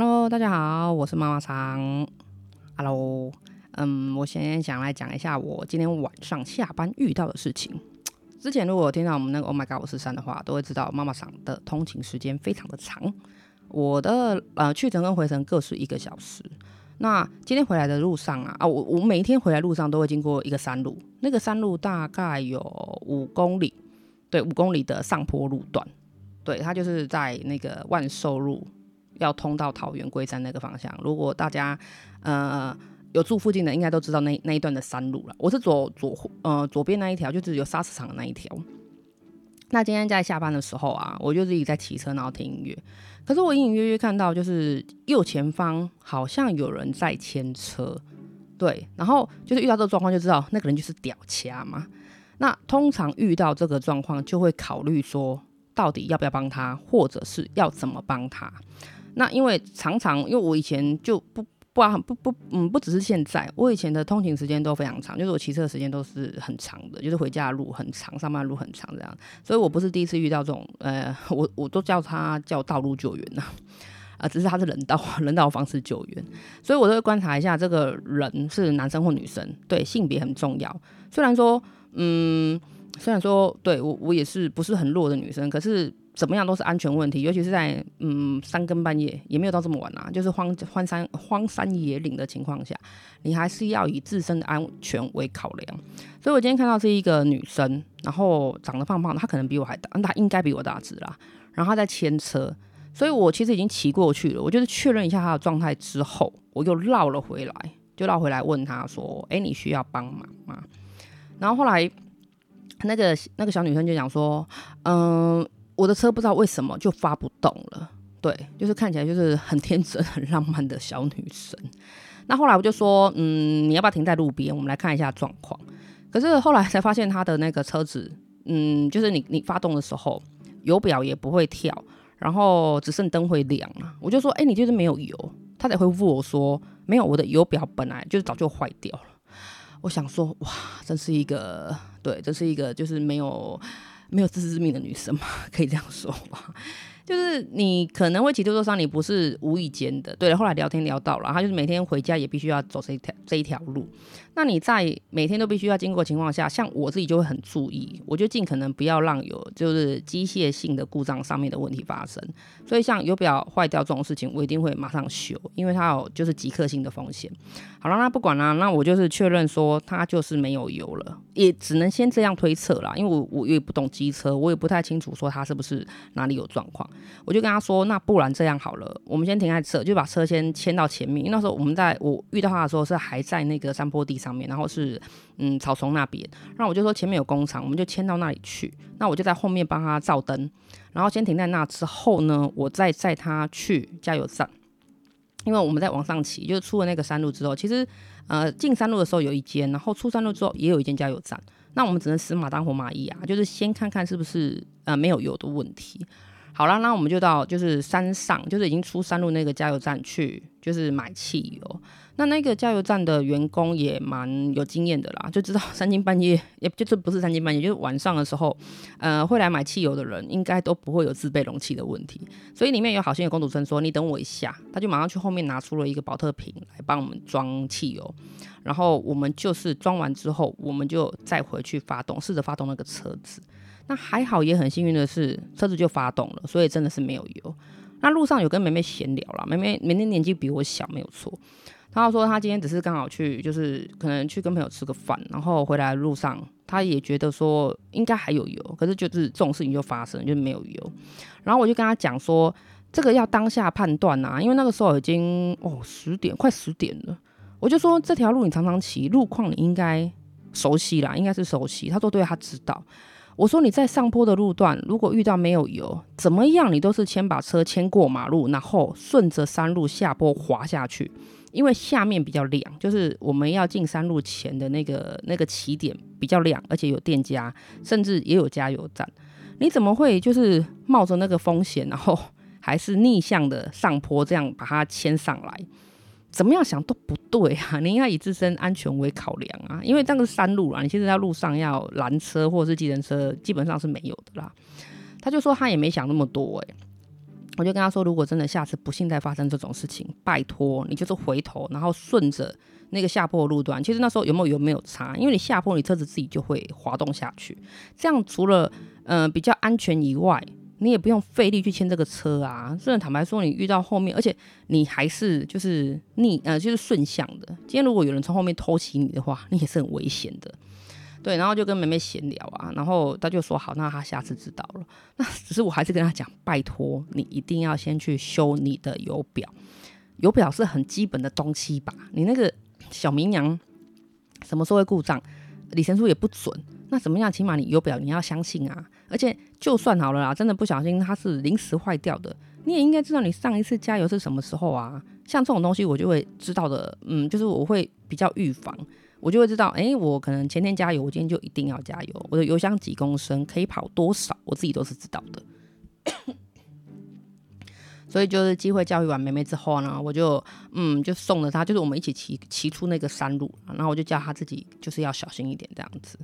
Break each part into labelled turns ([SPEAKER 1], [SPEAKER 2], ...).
[SPEAKER 1] Hello，大家好，我是妈妈桑。Hello，嗯，我先想来讲一下我今天晚上下班遇到的事情。之前如果听到我们那个 Oh My God 543的话，都会知道妈妈桑的通勤时间非常的长。我的呃去程跟回程各是一个小时。那今天回来的路上啊，啊，我我每一天回来路上都会经过一个山路，那个山路大概有五公里，对，五公里的上坡路段，对，它就是在那个万寿路。要通到桃园龟山那个方向，如果大家呃有住附近的，应该都知道那那一段的山路了。我是左左呃左边那一条，就是有砂石场的那一条。那今天在下班的时候啊，我就自己在骑车，然后听音乐。可是我隐隐约约看到，就是右前方好像有人在牵车，对。然后就是遇到这个状况，就知道那个人就是屌掐嘛。那通常遇到这个状况，就会考虑说，到底要不要帮他，或者是要怎么帮他。那因为常常，因为我以前就不不不不嗯，不只是现在，我以前的通勤时间都非常长，就是我骑车的时间都是很长的，就是回家的路很长，上班路很长这样。所以我不是第一次遇到这种，呃，我我都叫他叫道路救援呐，啊、只是他是人道人道方式救援，所以我都会观察一下这个人是男生或女生，对，性别很重要。虽然说，嗯，虽然说，对我我也是不是很弱的女生，可是。怎么样都是安全问题，尤其是在嗯三更半夜，也没有到这么晚啊，就是荒荒山荒山野岭的情况下，你还是要以自身的安全为考量。所以我今天看到是一个女生，然后长得胖胖的，她可能比我还大，她应该比我大只啦。然后她在牵车，所以我其实已经骑过去了，我就是确认一下她的状态之后，我又绕了回来，就绕回来问她说：“哎，你需要帮忙吗？”然后后来那个那个小女生就讲说：“嗯。”我的车不知道为什么就发不动了，对，就是看起来就是很天真、很浪漫的小女生。那后来我就说，嗯，你要不要停在路边，我们来看一下状况。可是后来才发现，他的那个车子，嗯，就是你你发动的时候，油表也不会跳，然后只剩灯会亮啊。我就说，哎，你就是没有油。他才回复我说，没有，我的油表本来就是早就坏掉了。我想说，哇，真是一个，对，这是一个就是没有。没有自知之明的女生嘛，可以这样说吧。就是你可能会骑车受伤，你不是无意间的。对了，后来聊天聊到了，他就是每天回家也必须要走这一条这一条路。那你在每天都必须要经过情况下，像我自己就会很注意，我就尽可能不要让有就是机械性的故障上面的问题发生。所以像油表坏掉这种事情，我一定会马上修，因为它有就是即刻性的风险。好了，那不管了，那我就是确认说它就是没有油了，也只能先这样推测啦，因为我我也不懂机车，我也不太清楚说它是不是哪里有状况。我就跟他说，那不然这样好了，我们先停在这，就把车先牵到前面。因为那时候我们在我遇到他的时候是还在那个山坡地上面，然后是嗯草丛那边。那我就说前面有工厂，我们就牵到那里去。那我就在后面帮他照灯，然后先停在那之后呢，我再载他去加油站。因为我们在往上骑，就是出了那个山路之后，其实呃进山路的时候有一间，然后出山路之后也有一间加油站。那我们只能死马当活马医啊，就是先看看是不是呃没有油的问题。好了，那我们就到就是山上，就是已经出山路那个加油站去，就是买汽油。那那个加油站的员工也蛮有经验的啦，就知道三更半夜，也就是不是三更半夜，就是晚上的时候，呃，会来买汽油的人应该都不会有自备容器的问题。所以里面有好心的工读生说：“你等我一下。”他就马上去后面拿出了一个宝特瓶来帮我们装汽油。然后我们就是装完之后，我们就再回去发动，试着发动那个车子。那还好，也很幸运的是，车子就发动了，所以真的是没有油。那路上有跟妹妹闲聊啦，妹妹妹妹年纪比我小，没有错。她说她今天只是刚好去，就是可能去跟朋友吃个饭，然后回来的路上，她也觉得说应该还有油，可是就是这种事情就发生，就是没有油。然后我就跟她讲说，这个要当下判断呐，因为那个时候已经哦十点，快十点了。我就说这条路你常常骑，路况你应该熟悉啦，应该是熟悉。她说对，她知道。我说你在上坡的路段，如果遇到没有油，怎么样你都是先把车牵过马路，然后顺着山路下坡滑下去，因为下面比较亮，就是我们要进山路前的那个那个起点比较亮，而且有店家，甚至也有加油站。你怎么会就是冒着那个风险，然后还是逆向的上坡这样把它牵上来？怎么样想都不对啊！你应该以自身安全为考量啊，因为这个是山路啊，你现在在路上要拦车或者是计程车，基本上是没有的啦。他就说他也没想那么多诶、我就跟他说，如果真的下次不幸再发生这种事情，拜托你就是回头，然后顺着那个下坡路段。其实那时候有没有油没有差，因为你下坡，你车子自己就会滑动下去。这样除了嗯、比较安全以外，你也不用费力去牵这个车啊。甚至坦白说，你遇到后面，而且你还是就是逆呃就是顺向的。今天如果有人从后面偷袭你的话，你也是很危险的。对，然后就跟妹妹闲聊啊，然后他就说好，那他下次知道了。那只是我还是跟他讲，拜托你一定要先去修你的油表，油表是很基本的东西吧？你那个小绵羊什么时候会故障？里程数也不准，那怎么样？起码你油表你要相信啊。而且就算好了啦，真的不小心它是临时坏掉的，你也应该知道你上一次加油是什么时候啊？像这种东西我就会知道的，嗯，就是我会比较预防。我就会知道，哎，我可能前天加油，我今天就一定要加油。我的油箱几公升，可以跑多少，我自己都是知道的。所以就是机会教育完妹妹之后呢，我就嗯，就送了她，就是我们一起骑骑出那个山路，然后我就叫她自己就是要小心一点这样子。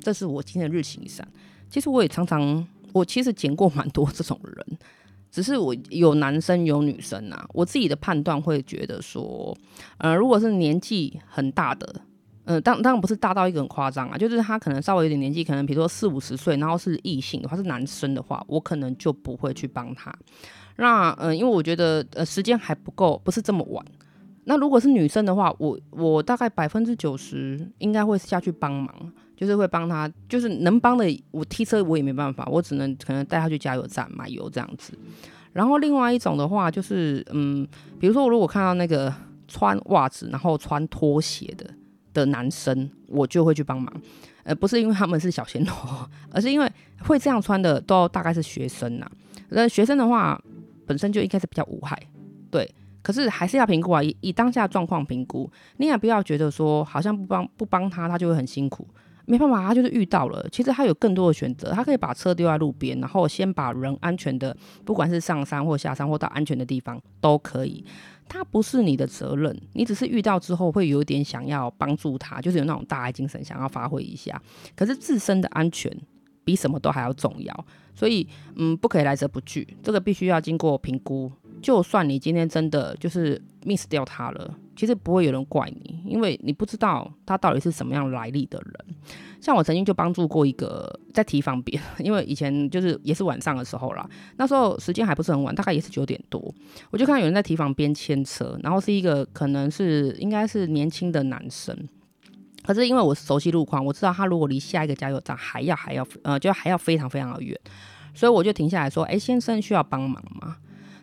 [SPEAKER 1] 这是我今天的日行一善。其实我也常常，我其实捡过蛮多这种人，只是我有男生有女生啊。我自己的判断会觉得说，呃，如果是年纪很大的。嗯，当当然不是大到一个很夸张啊，就是他可能稍微有点年纪，可能比如说四五十岁，然后是异性的话，是男生的话，我可能就不会去帮他。那嗯，因为我觉得呃时间还不够，不是这么晚。那如果是女生的话，我我大概百分之九十应该会下去帮忙，就是会帮他，就是能帮的，我踢车我也没办法，我只能可能带他去加油站买油这样子。然后另外一种的话，就是嗯，比如说我如果看到那个穿袜子然后穿拖鞋的。的男生，我就会去帮忙，呃，不是因为他们是小鲜肉，而是因为会这样穿的都大概是学生呐、那学生的话，本身就应该是比较无害，对。可是还是要评估啊，以以当下状况评估，你也不要觉得说好像不帮不帮他，他就会很辛苦。没办法，他就是遇到了，其实他有更多的选择，他可以把车丢在路边，然后先把人安全的，不管是上山或下山或到安全的地方都可以。他不是你的责任，你只是遇到之后会有点想要帮助他，就是有那种大爱精神想要发挥一下。可是自身的安全比什么都还要重要，所以嗯，不可以来者不拒，这个必须要经过评估。就算你今天真的就是 miss 掉他了，其实不会有人怪你，因为你不知道他到底是什么样来历的人。像我曾经就帮助过一个在提防边，因为以前就是也是晚上的时候啦，那时候时间还不是很晚，大概也是九点多，我就看到有人在提防边牵车，然后是一个可能是应该是年轻的男生，可是因为我熟悉路况，我知道他如果离下一个加油站还要还要呃就还要非常非常的远，所以我就停下来说：“哎，先生需要帮忙吗？”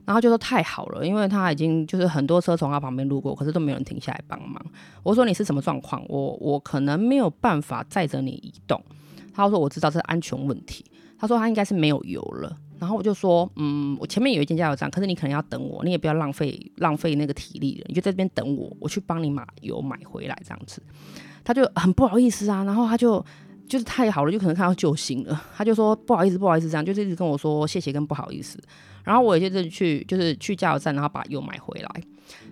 [SPEAKER 1] 然后就说太好了，因为他已经就是很多车从他旁边路过，可是都没有人停下来帮忙。我说，你是什么状况？我我可能没有办法载着你移动。他说我知道这是安全问题。他说他应该是没有油了。然后我就说，嗯，我前面有一间加油站，可是你可能要等我，你也不要浪费浪费那个体力了，你就在这边等我，我去帮你买油买回来这样子。他就很不好意思啊，然后他就。就是太好了，就可能看到救星了。他就说不好意思，不好意思，这样就是一直跟我说谢谢跟不好意思。然后我也就是去，就是去加油站，然后把油买回来。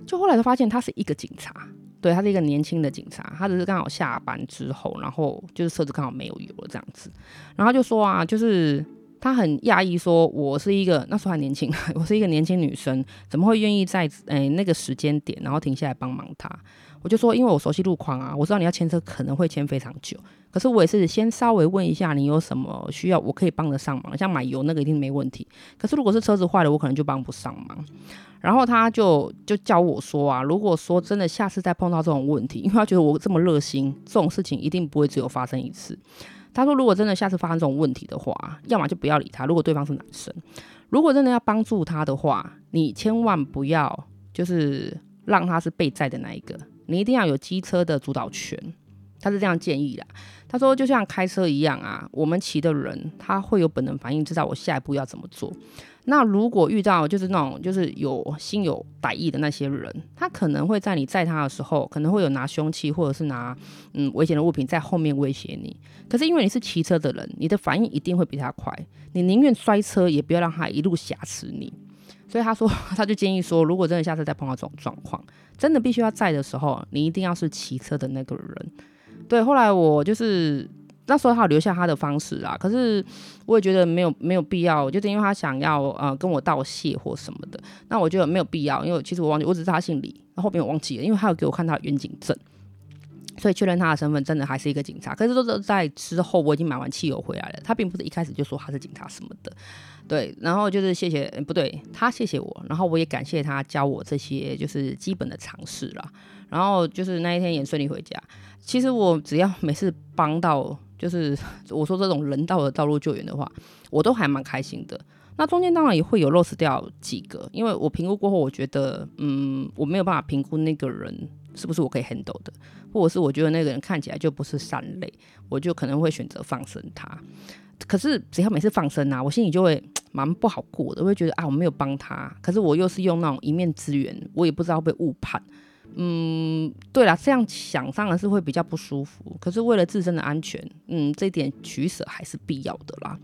[SPEAKER 1] 就后来就发现他是一个警察，对，他是一个年轻的警察，他只是刚好下班之后，然后就是车子刚好没有油了这样子。然后就说啊，就是他很讶异，说我是一个那时候还年轻，我是一个年轻女生，怎么会愿意在诶、那个时间点，然后停下来帮忙他？我就说，因为我熟悉路况啊，我知道你要牵车可能会牵非常久，可是我也是先稍微问一下你有什么需要，我可以帮得上忙，像买油那个一定没问题。可是如果是车子坏了，我可能就帮不上忙。然后他就就教我说啊，如果说真的下次再碰到这种问题，因为他觉得我这么热心，这种事情一定不会只有发生一次。他说，如果真的下次发生这种问题的话，要么就不要理他。如果对方是男生，如果真的要帮助他的话，你千万不要就是让他是被载的那一个。你一定要有机车的主导权，他是这样建议的。他说，就像开车一样啊，我们骑的人他会有本能反应，知道我下一步要怎么做。那如果遇到就是那种就是有心有歹意的那些人，他可能会在你载他的时候，可能会有拿凶器或者是拿嗯危险的物品在后面威胁你。可是因为你是骑车的人，你的反应一定会比他快，你宁愿摔车也不要让他一路挟持你。所以他说，他就建议说，如果真的下次再碰到这种状况，真的必须要载的时候，你一定要是骑车的那个人。对，后来我就是那时候他有留下他的方式啦，可是我也觉得没有没有必要，就是因为他想要呃跟我道谢或什么的，那我觉得没有必要，因为其实我忘记我只知道他姓李，然后后面我忘记了，因为他有给我看他的远景证，所以确认他的身份真的还是一个警察。可是都是在之后我已经买完汽油回来了，他并不是一开始就说他是警察什么的，对，然后就是谢谢，不对，他谢谢我，然后我也感谢他教我这些就是基本的常识啦，然后就是那一天也顺利回家。其实我只要每次帮到。就是 我说这种人道的道路救援的话，我都还蛮开心的。那中间当然也会有 loss 掉几个，因为我评估过后，我觉得嗯，我没有办法评估那个人是不是我可以 handle 的，或者是我觉得那个人看起来就不是善类，我就可能会选择放生他。可是只要每次放生啊，我心里就会蛮不好过的，我会觉得啊，我没有帮他，可是我又是用那种一面之缘，我也不知道被误判。嗯，对啦，这样想当然是会比较不舒服。可是为了自身的安全，嗯，这点取舍还是必要的啦。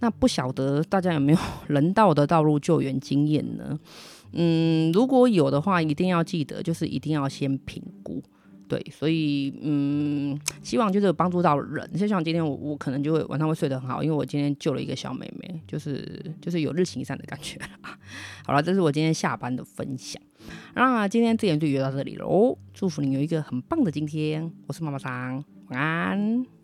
[SPEAKER 1] 那不晓得大家有没有人道的道路救援经验呢？嗯，如果有的话，一定要记得，就是一定要先评估。对，所以嗯，希望就是帮助到人。就像今天我我可能就会晚上会睡得很好，因为我今天救了一个小妹妹，就是就是有日行善的感觉。好了，这是我今天下班的分享。那今天这样就约到这里喽，祝福你有一个很棒的今天。我是妈妈桑，晚安。